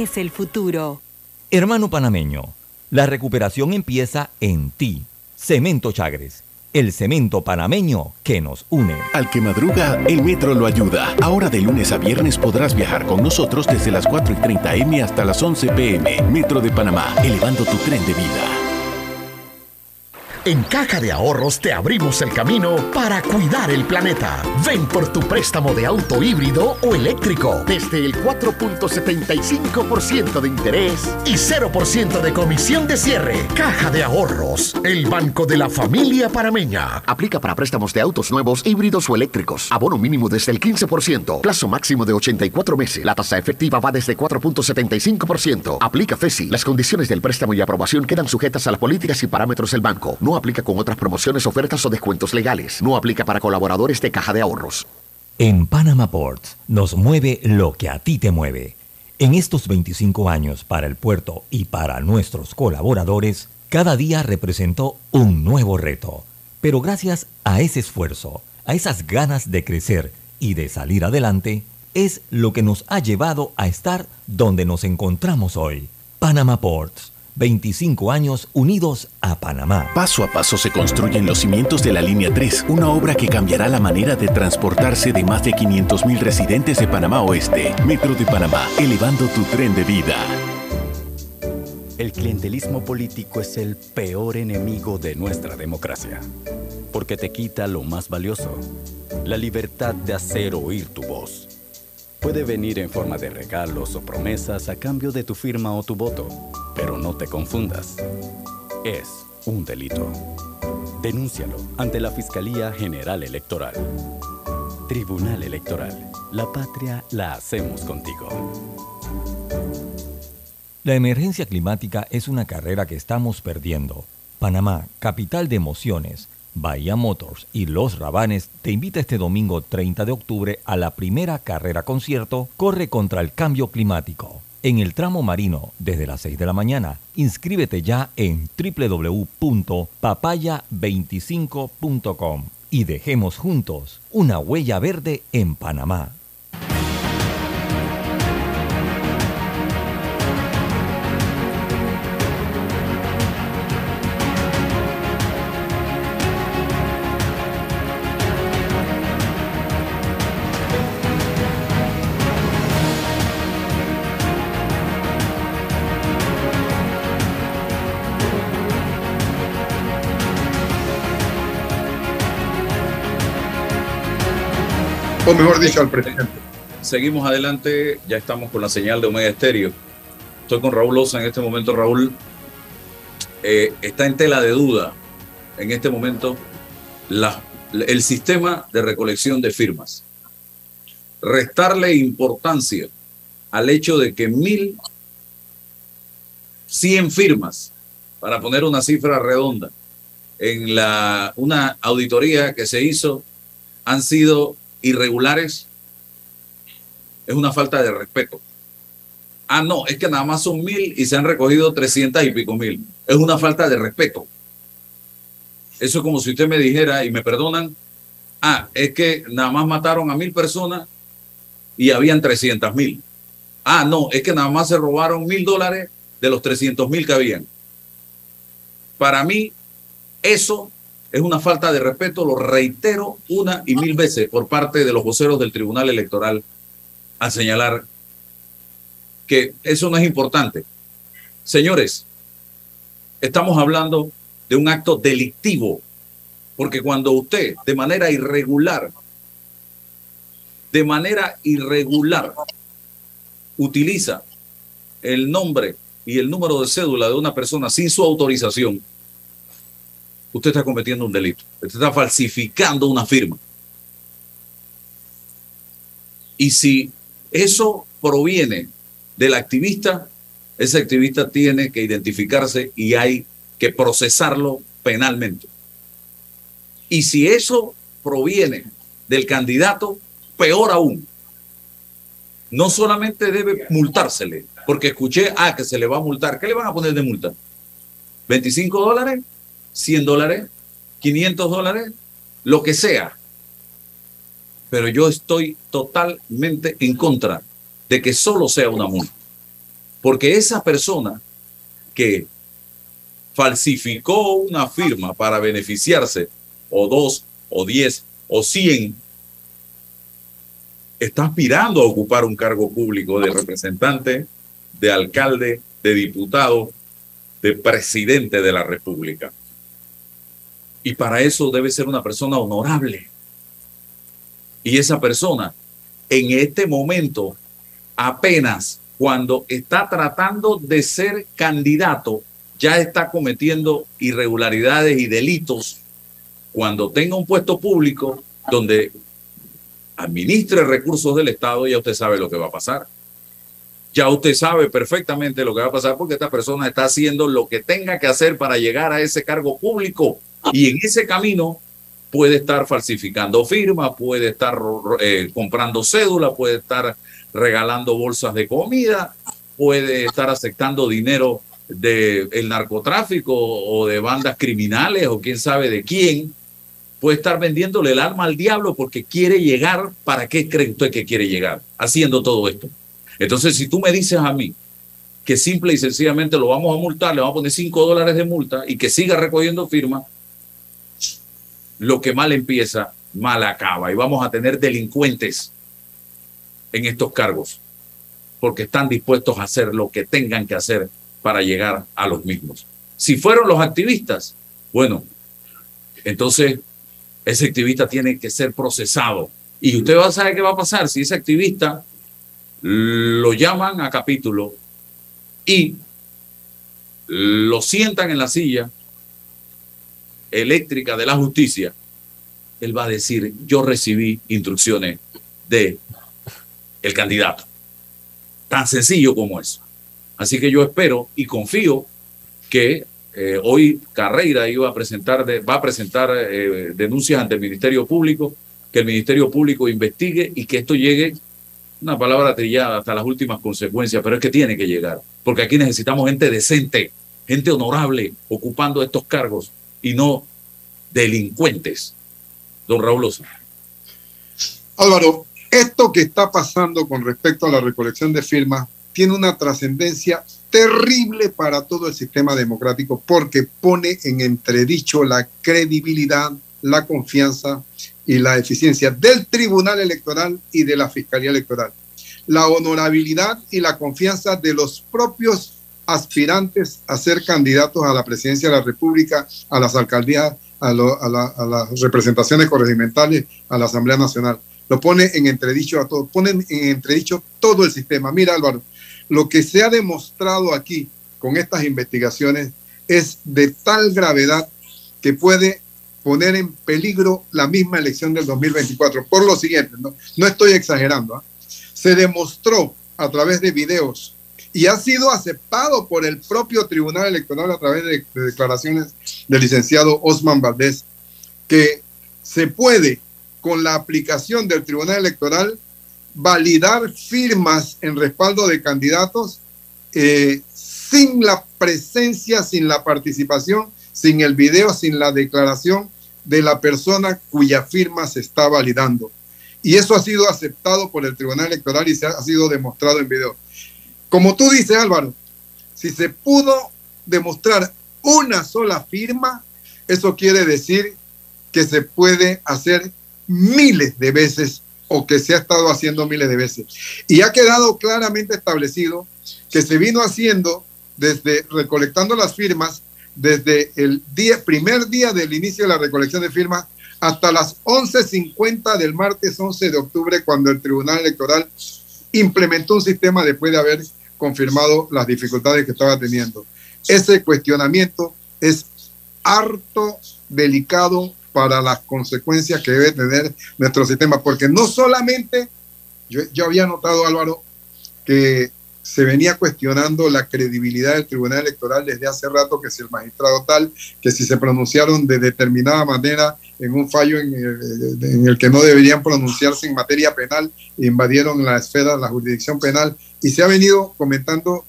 el futuro. Hermano panameño, la recuperación empieza en ti. Cemento Chagres, el cemento panameño que nos une. Al que madruga, el metro lo ayuda. Ahora de lunes a viernes podrás viajar con nosotros desde las 4 y 30 M hasta las 11 PM. Metro de Panamá, elevando tu tren de vida. En Caja de Ahorros te abrimos el camino para cuidar el planeta. Ven por tu préstamo de auto híbrido o eléctrico desde el 4.75% de interés y 0% de comisión de cierre. Caja de Ahorros, el banco de la familia parameña. Aplica para préstamos de autos nuevos, híbridos o eléctricos. Abono mínimo desde el 15%. Plazo máximo de 84 meses. La tasa efectiva va desde 4.75%. Aplica FESI. Las condiciones del préstamo y aprobación quedan sujetas a las políticas y parámetros del banco. Aplica con otras promociones, ofertas o descuentos legales. No aplica para colaboradores de Caja de Ahorros. En Panama Ports nos mueve lo que a ti te mueve. En estos 25 años para el puerto y para nuestros colaboradores, cada día representó un nuevo reto. Pero gracias a ese esfuerzo, a esas ganas de crecer y de salir adelante, es lo que nos ha llevado a estar donde nos encontramos hoy. Panama Ports 25 años unidos a Panamá. Paso a paso se construyen los cimientos de la Línea 3, una obra que cambiará la manera de transportarse de más de 500.000 residentes de Panamá Oeste. Metro de Panamá, elevando tu tren de vida. El clientelismo político es el peor enemigo de nuestra democracia, porque te quita lo más valioso, la libertad de hacer oír tu voz. Puede venir en forma de regalos o promesas a cambio de tu firma o tu voto, pero no te confundas. Es un delito. Denúncialo ante la Fiscalía General Electoral. Tribunal Electoral. La patria la hacemos contigo. La emergencia climática es una carrera que estamos perdiendo. Panamá, capital de emociones, Bahía Motors y Los Rabanes te invita este domingo 30 de octubre a la primera carrera concierto Corre contra el Cambio Climático. En el tramo marino, desde las 6 de la mañana, inscríbete ya en www.papaya25.com y dejemos juntos una huella verde en Panamá. O mejor dicho, al presidente. Seguimos adelante, ya estamos con la señal de Omega Estéreo. Estoy con Raúl Osa en este momento. Raúl eh, está en tela de duda en este momento la, el sistema de recolección de firmas. Restarle importancia al hecho de que mil cien firmas, para poner una cifra redonda, en la, una auditoría que se hizo han sido irregulares es una falta de respeto. Ah, no, es que nada más son mil y se han recogido trescientas y pico mil. Es una falta de respeto. Eso es como si usted me dijera, y me perdonan, ah, es que nada más mataron a mil personas y habían trescientas mil. Ah, no, es que nada más se robaron mil dólares de los trescientos mil que habían. Para mí, eso es una falta de respeto, lo reitero una y mil veces por parte de los voceros del Tribunal Electoral al señalar que eso no es importante. Señores, estamos hablando de un acto delictivo, porque cuando usted de manera irregular, de manera irregular, utiliza el nombre y el número de cédula de una persona sin su autorización, usted está cometiendo un delito. Usted está falsificando una firma. Y si eso proviene del activista, ese activista tiene que identificarse y hay que procesarlo penalmente. Y si eso proviene del candidato, peor aún. No solamente debe multársele, porque escuché, ah, que se le va a multar. ¿Qué le van a poner de multa? ¿25 dólares? 100 dólares, 500 dólares, lo que sea. Pero yo estoy totalmente en contra de que solo sea una multa. Porque esa persona que falsificó una firma para beneficiarse, o dos, o diez, o cien, está aspirando a ocupar un cargo público de representante, de alcalde, de diputado, de presidente de la República. Y para eso debe ser una persona honorable. Y esa persona, en este momento, apenas cuando está tratando de ser candidato, ya está cometiendo irregularidades y delitos. Cuando tenga un puesto público donde administre recursos del Estado, ya usted sabe lo que va a pasar. Ya usted sabe perfectamente lo que va a pasar porque esta persona está haciendo lo que tenga que hacer para llegar a ese cargo público y en ese camino puede estar falsificando firmas, puede estar eh, comprando cédula, puede estar regalando bolsas de comida, puede estar aceptando dinero del el narcotráfico o de bandas criminales o quién sabe de quién, puede estar vendiéndole el alma al diablo porque quiere llegar, ¿para qué cree usted que quiere llegar? Haciendo todo esto. Entonces, si tú me dices a mí que simple y sencillamente lo vamos a multar, le vamos a poner 5 dólares de multa y que siga recogiendo firmas, lo que mal empieza, mal acaba. Y vamos a tener delincuentes en estos cargos, porque están dispuestos a hacer lo que tengan que hacer para llegar a los mismos. Si fueron los activistas, bueno, entonces ese activista tiene que ser procesado. Y usted va a saber qué va a pasar si ese activista lo llaman a capítulo y lo sientan en la silla eléctrica de la justicia, él va a decir, yo recibí instrucciones de el candidato. Tan sencillo como eso. Así que yo espero y confío que eh, hoy Carreira iba a presentar va a presentar eh, denuncias ante el Ministerio Público, que el Ministerio Público investigue y que esto llegue, una palabra trillada hasta las últimas consecuencias, pero es que tiene que llegar, porque aquí necesitamos gente decente, gente honorable, ocupando estos cargos y no delincuentes. Don Raúl Osa. Álvaro, esto que está pasando con respecto a la recolección de firmas tiene una trascendencia terrible para todo el sistema democrático porque pone en entredicho la credibilidad, la confianza y la eficiencia del Tribunal Electoral y de la Fiscalía Electoral. La honorabilidad y la confianza de los propios aspirantes a ser candidatos a la presidencia de la República, a las alcaldías, a, las representaciones corregimentales, a la Asamblea Nacional. Lo pone en entredicho a todo, ponen en entredicho todo el sistema. Mira, Álvaro, lo que se ha demostrado aquí con estas investigaciones es de tal gravedad que puede poner en peligro la misma elección del 2024. Por lo siguiente, no, estoy exagerando, ¿ah? se demostró a través de videos y ha sido aceptado por el propio Tribunal Electoral a través de, de declaraciones del licenciado Osman Valdés que se puede, con la aplicación del Tribunal Electoral, validar firmas en respaldo de candidatos eh, sin la presencia, sin la participación, sin el video, sin la declaración de la persona cuya firma se está validando. Y eso ha sido aceptado por el Tribunal Electoral y se ha, ha sido demostrado en video. Como tú dices, Álvaro, si se pudo demostrar una sola firma, eso quiere decir que se puede hacer miles de veces o que se ha estado haciendo miles de veces. Y ha quedado claramente establecido que se vino haciendo desde recolectando las firmas, desde el primer día del inicio de la recolección de firmas hasta las 11.50 del martes 11 de octubre, cuando el Tribunal Electoral implementó un sistema después de haber confirmado las dificultades que estaba teniendo. Ese cuestionamiento es harto delicado para las consecuencias que debe tener nuestro sistema, porque no solamente, yo, yo había notado, Álvaro, que se venía cuestionando la credibilidad del Tribunal Electoral desde hace rato, que si el magistrado tal, que si se pronunciaron de determinada manera en un fallo en el, en el que no deberían pronunciarse en materia penal, invadieron la esfera, la jurisdicción penal, y se ha venido comentando,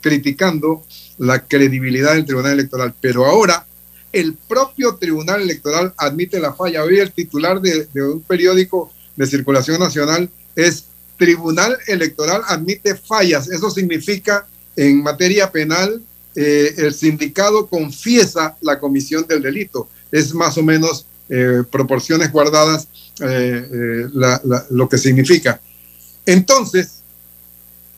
criticando la credibilidad del Tribunal Electoral. Pero ahora el propio Tribunal Electoral admite la falla. Hoy el titular de, un periódico de circulación nacional es Tribunal Electoral admite fallas. Eso significa en materia penal eh, el sindicado confiesa la comisión del delito. Es más o menos eh, proporciones guardadas eh, lo que significa. Entonces,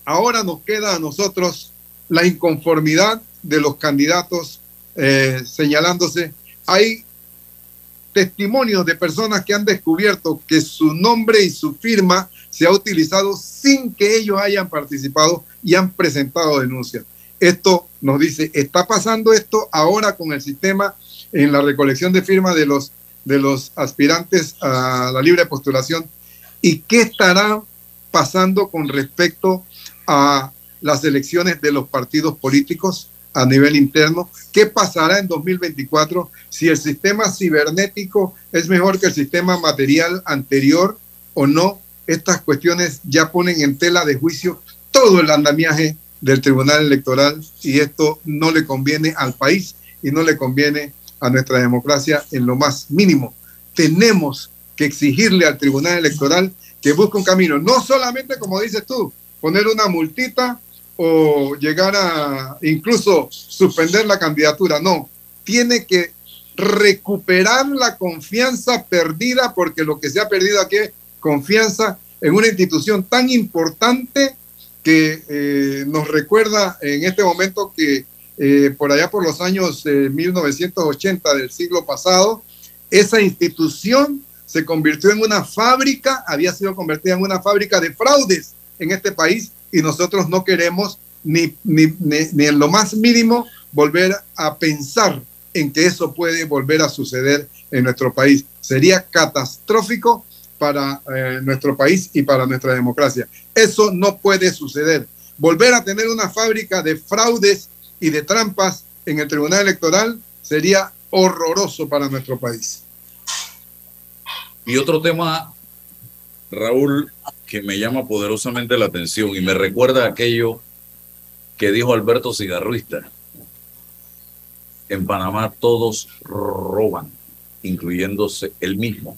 ahora nos queda a nosotros la inconformidad de los candidatos señalándose, hay testimonios de personas que han descubierto que su nombre y su firma se ha utilizado sin que ellos hayan participado y han presentado denuncias. Esto nos dice, está pasando esto ahora con el sistema en la recolección de firmas de los, de los aspirantes a la libre postulación y qué estará pasando con respecto a las elecciones de los partidos políticos a nivel interno. ¿Qué pasará en 2024 si el sistema cibernético es mejor que el sistema material anterior o no? Estas cuestiones ya ponen en tela de juicio todo el andamiaje del Tribunal Electoral y esto no le conviene al país y no le conviene a nuestra democracia en lo más mínimo. Tenemos que exigirle al Tribunal Electoral que busque un camino, no solamente como dices tú, poner una multita o llegar a incluso suspender la candidatura, no, tiene que recuperar la confianza perdida, porque lo que se ha perdido aquí confianza en una institución tan importante que eh, nos recuerda en este momento que eh, por allá por los años 1980 del siglo pasado, esa institución se convirtió en una fábrica, había sido convertida en una fábrica de fraudes en este país y nosotros no queremos ni, ni, ni, en lo más mínimo volver a pensar en que eso puede volver a suceder en nuestro país. Sería catastrófico para eh, nuestro país y para nuestra democracia. Eso no puede suceder. Volver a tener una fábrica de fraudes y de trampas en el Tribunal Electoral sería horroroso para nuestro país. Y otro tema, Raúl, que me llama poderosamente la atención y me recuerda aquello que dijo Alberto Cigarruista. En Panamá todos roban, incluyéndose él mismo,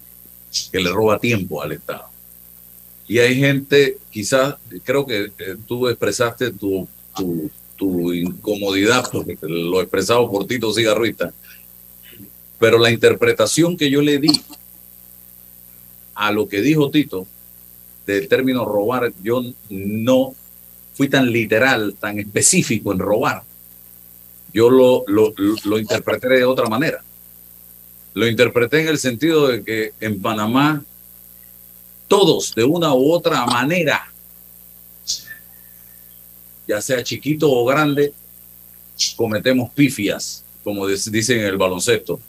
que le roba tiempo al Estado. Y hay gente, quizás, creo que tú expresaste tu, tu, incomodidad, porque lo expresado por Tito Cigarruista, pero la interpretación que yo le di a lo que dijo Tito del término robar, yo no fui tan literal, tan específico en robar. Yo lo, lo, lo interpreté de otra manera. Lo interpreté en el sentido de que en Panamá todos de una u otra manera, ya sea chiquito o grande, cometemos pifias, como dicen en el baloncesto.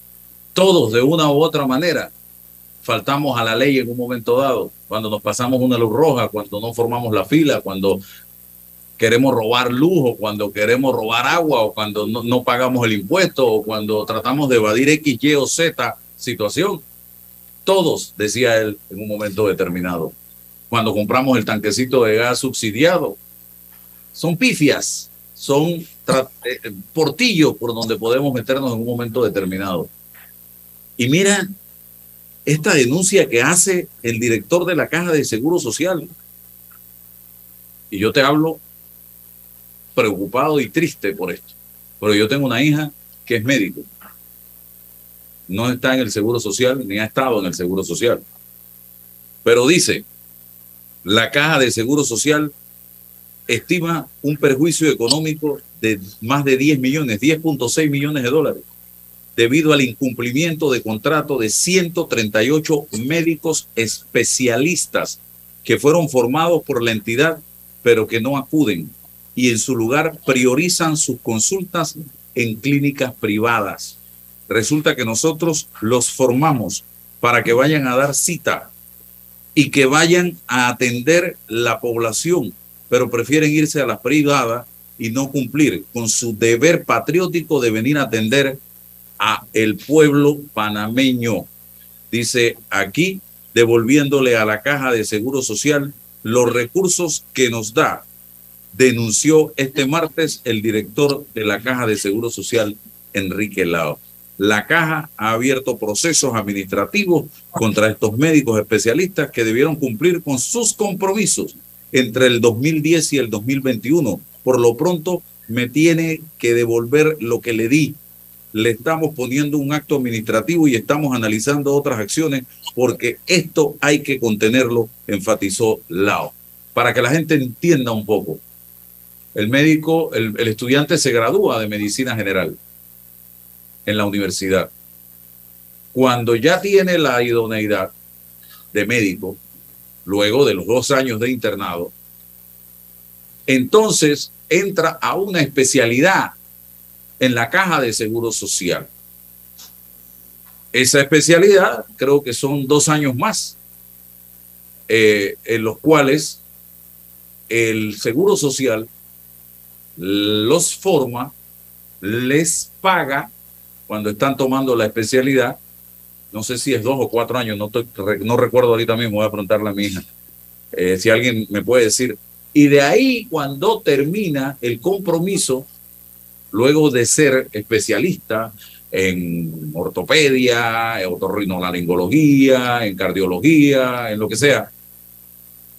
Todos de una u otra manera faltamos a la ley en un momento dado, cuando nos pasamos una luz roja, cuando no formamos la fila, cuando queremos robar lujo, cuando queremos robar agua o cuando no, pagamos el impuesto o cuando tratamos de evadir X, Y o Z situación. Todos, decía él en un momento determinado, cuando compramos el tanquecito de gas subsidiado, son pifias, son eh, eh, portillos por donde podemos meternos en un momento determinado. Y mira esta denuncia que hace el director de la Caja de Seguro Social. Y yo te hablo preocupado y triste por esto. Pero yo tengo una hija que es médico. No está en el Seguro Social ni ha estado en el Seguro Social. Pero dice, la Caja de Seguro Social estima un perjuicio económico de más de 10 millones, 10.6 millones de dólares debido al incumplimiento de contrato de 138 médicos especialistas que fueron formados por la entidad, pero que no acuden y en su lugar priorizan sus consultas en clínicas privadas. Resulta que nosotros los formamos para que vayan a dar cita y que vayan a atender la población, pero prefieren irse a las privadas y no cumplir con su deber patriótico de venir a atender a el pueblo panameño. Dice aquí, devolviéndole a la caja de seguro social los recursos que nos da, denunció este martes el director de la caja de seguro social, Enrique Lao. La caja ha abierto procesos administrativos contra estos médicos especialistas que debieron cumplir con sus compromisos entre el 2010 y el 2021. Por lo pronto, me tiene que devolver lo que le di le estamos poniendo un acto administrativo y estamos analizando otras acciones porque esto hay que contenerlo, enfatizó Lao. Para que la gente entienda un poco, el médico, el, el estudiante se gradúa de medicina general en la universidad. cuando ya tiene la idoneidad de médico, luego de los dos años de internado, entonces entra a una especialidad en la caja de seguro social. Esa especialidad creo que son dos años más, eh, en los cuales el seguro social los forma, les paga cuando están tomando la especialidad. No sé si es dos o cuatro años, no, no recuerdo ahorita mismo, voy a preguntarle a mi hija. Eh, si alguien me puede decir. Y de ahí, cuando termina el compromiso, luego de ser especialista en ortopedia, en otorrinolaringología, en cardiología, en lo que sea,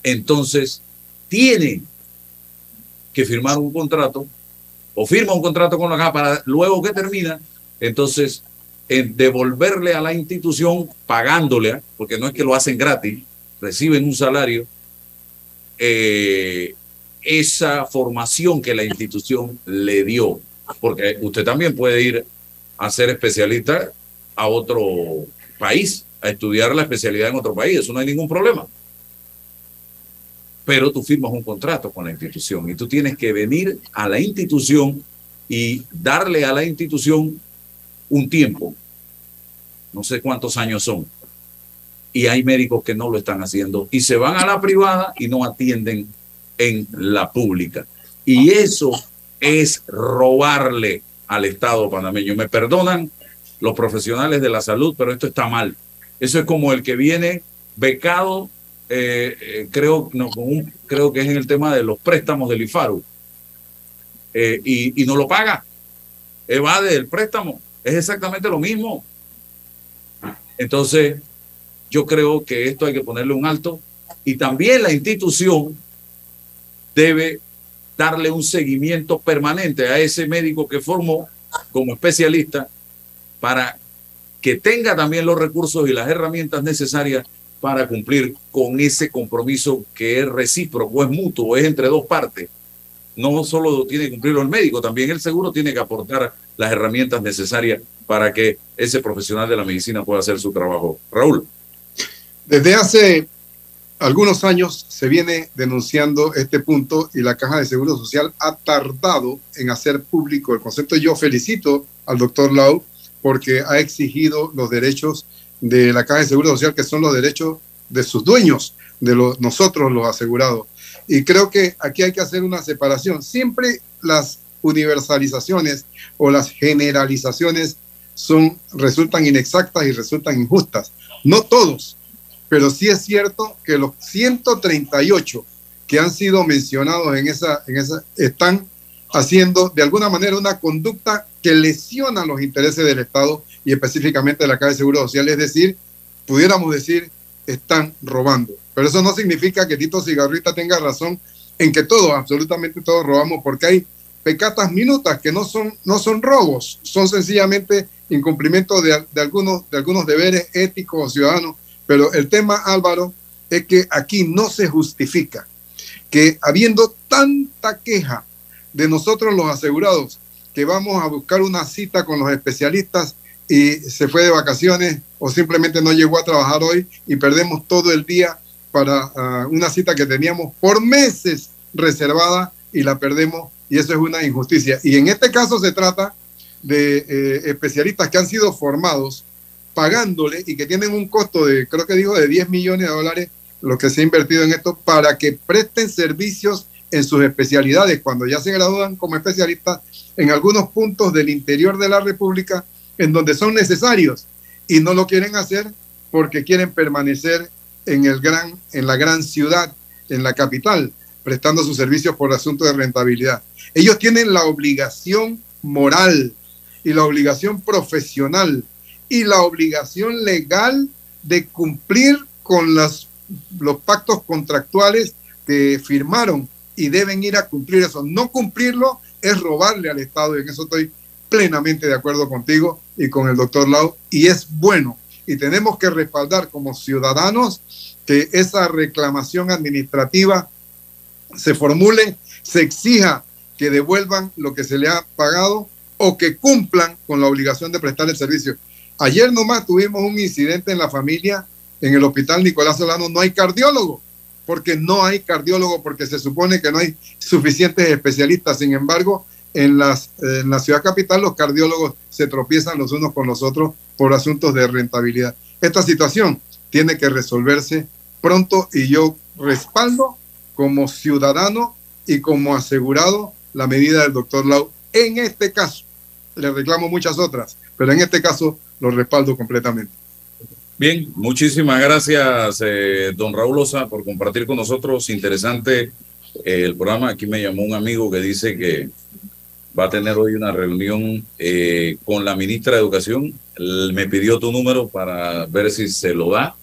entonces tiene que firmar un contrato o firma un contrato con la caja para luego que termina, entonces en devolverle a la institución pagándole, porque no es que lo hacen gratis, reciben un salario, eh, esa formación que la institución le dio, porque usted también puede ir a ser especialista a otro país, a estudiar la especialidad en otro país, eso no hay ningún problema pero tú firmas un contrato con la institución y tú tienes que venir a la institución y darle a la institución un tiempo. No sé cuántos años son. Y hay médicos que no lo están haciendo y se van a la privada y no atienden en la pública. Y eso es robarle al Estado panameño. Me perdonan los profesionales de la salud, pero esto está mal. Eso es como el que viene becado eh, eh, creo, no, creo que es en el tema de los préstamos del IFARU, eh, y, no lo paga, evade el préstamo, es exactamente lo mismo. Entonces, yo creo que esto hay que ponerle un alto. Y también la institución debe darle un seguimiento permanente a ese médico que formó como especialista para que tenga también los recursos y las herramientas necesarias para cumplir con ese compromiso que es recíproco, es mutuo, es entre dos partes. No solo tiene que cumplirlo el médico, también el seguro tiene que aportar las herramientas necesarias para que ese profesional de la medicina pueda hacer su trabajo. Raúl. Desde hace algunos años se viene denunciando este punto y la Caja de Seguro Social ha tardado en hacer público el concepto. Yo felicito al doctor Lau porque ha exigido los derechos de la Caja de Seguro Social, que son los derechos de sus dueños, de los, nosotros los asegurados. Y creo que aquí hay que hacer una separación. Siempre las universalizaciones o las generalizaciones son, resultan inexactas y resultan injustas. No todos, pero sí es cierto que los 138 que han sido mencionados en esa, en esa están haciendo de alguna manera una conducta que lesiona los intereses del Estado y específicamente de la Caja de Seguro Social. Es decir, pudiéramos decir, están robando. Pero eso no significa que Tito Cigarrita tenga razón en que todos, absolutamente todos robamos, porque hay pecatas minutas que no son, no son robos, son sencillamente incumplimiento de, de, algunos, de algunos deberes éticos o ciudadanos. Pero el tema, Álvaro, es que aquí no se justifica que habiendo tanta queja de nosotros los asegurados, que vamos a buscar una cita con los especialistas y se fue de vacaciones o simplemente no llegó a trabajar hoy y perdemos todo el día para ah, una cita que teníamos por meses reservada y la perdemos y eso es una injusticia. Y en este caso se trata de eh, especialistas que han sido formados pagándole y que tienen un costo de, creo que dijo, de 10 millones de dólares lo que se ha invertido en esto para que presten servicios en sus especialidades cuando ya se gradúan como especialistas en algunos puntos del interior de la República en donde son necesarios y no lo quieren hacer porque quieren permanecer en, el gran, en la gran ciudad, en la capital, prestando sus servicios por asunto de rentabilidad. Ellos tienen la obligación moral y la obligación profesional y la obligación legal de cumplir con las, los pactos contractuales que firmaron y deben ir a cumplir eso. No cumplirlo es robarle al Estado y en eso estoy plenamente de acuerdo contigo y con el doctor Lau, y es bueno. Y tenemos que respaldar como ciudadanos que esa reclamación administrativa se formule, se exija que devuelvan lo que se le ha pagado o que cumplan con la obligación de prestar el servicio. Ayer nomás tuvimos un incidente en la familia, en el hospital Nicolás Solano, no hay cardiólogo, porque no hay cardiólogo, porque se supone que no hay suficientes especialistas. Sin embargo, en, las, en la ciudad capital los cardiólogos se tropiezan los unos con los otros por asuntos de rentabilidad. Esta situación tiene que resolverse pronto y yo respaldo como ciudadano y como asegurado la medida del doctor Lau en este caso. Le reclamo muchas otras, pero en este caso lo respaldo completamente. Bien, muchísimas gracias, eh, don Raúl Osa, por compartir con nosotros. Interesante eh, el programa. Aquí me llamó un amigo que dice que va a tener hoy una reunión eh, con la ministra de Educación. me pidió tu número para ver si se lo da.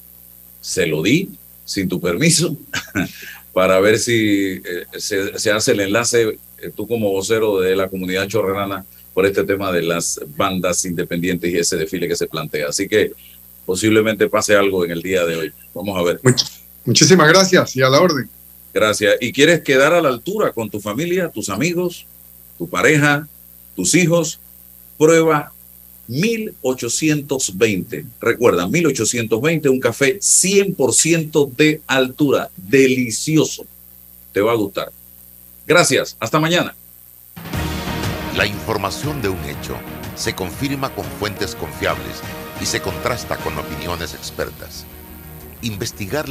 Se lo di, sin tu permiso, para ver si se, se, hace el enlace, tú como vocero de la comunidad chorrerana, por este tema de las bandas independientes y ese desfile que se plantea. Así que posiblemente pase algo en el día de hoy. Vamos a ver. muchísimas gracias y a la orden. Gracias. ¿Y quieres quedar a la altura con tu familia, tus amigos, tu pareja, tus hijos? Prueba 1820. Recuerda, 1820, un café 100% de altura. Delicioso. Te va a gustar. Gracias. Hasta mañana. La información de un hecho se confirma con fuentes confiables y se contrasta con opiniones expertas. Investigar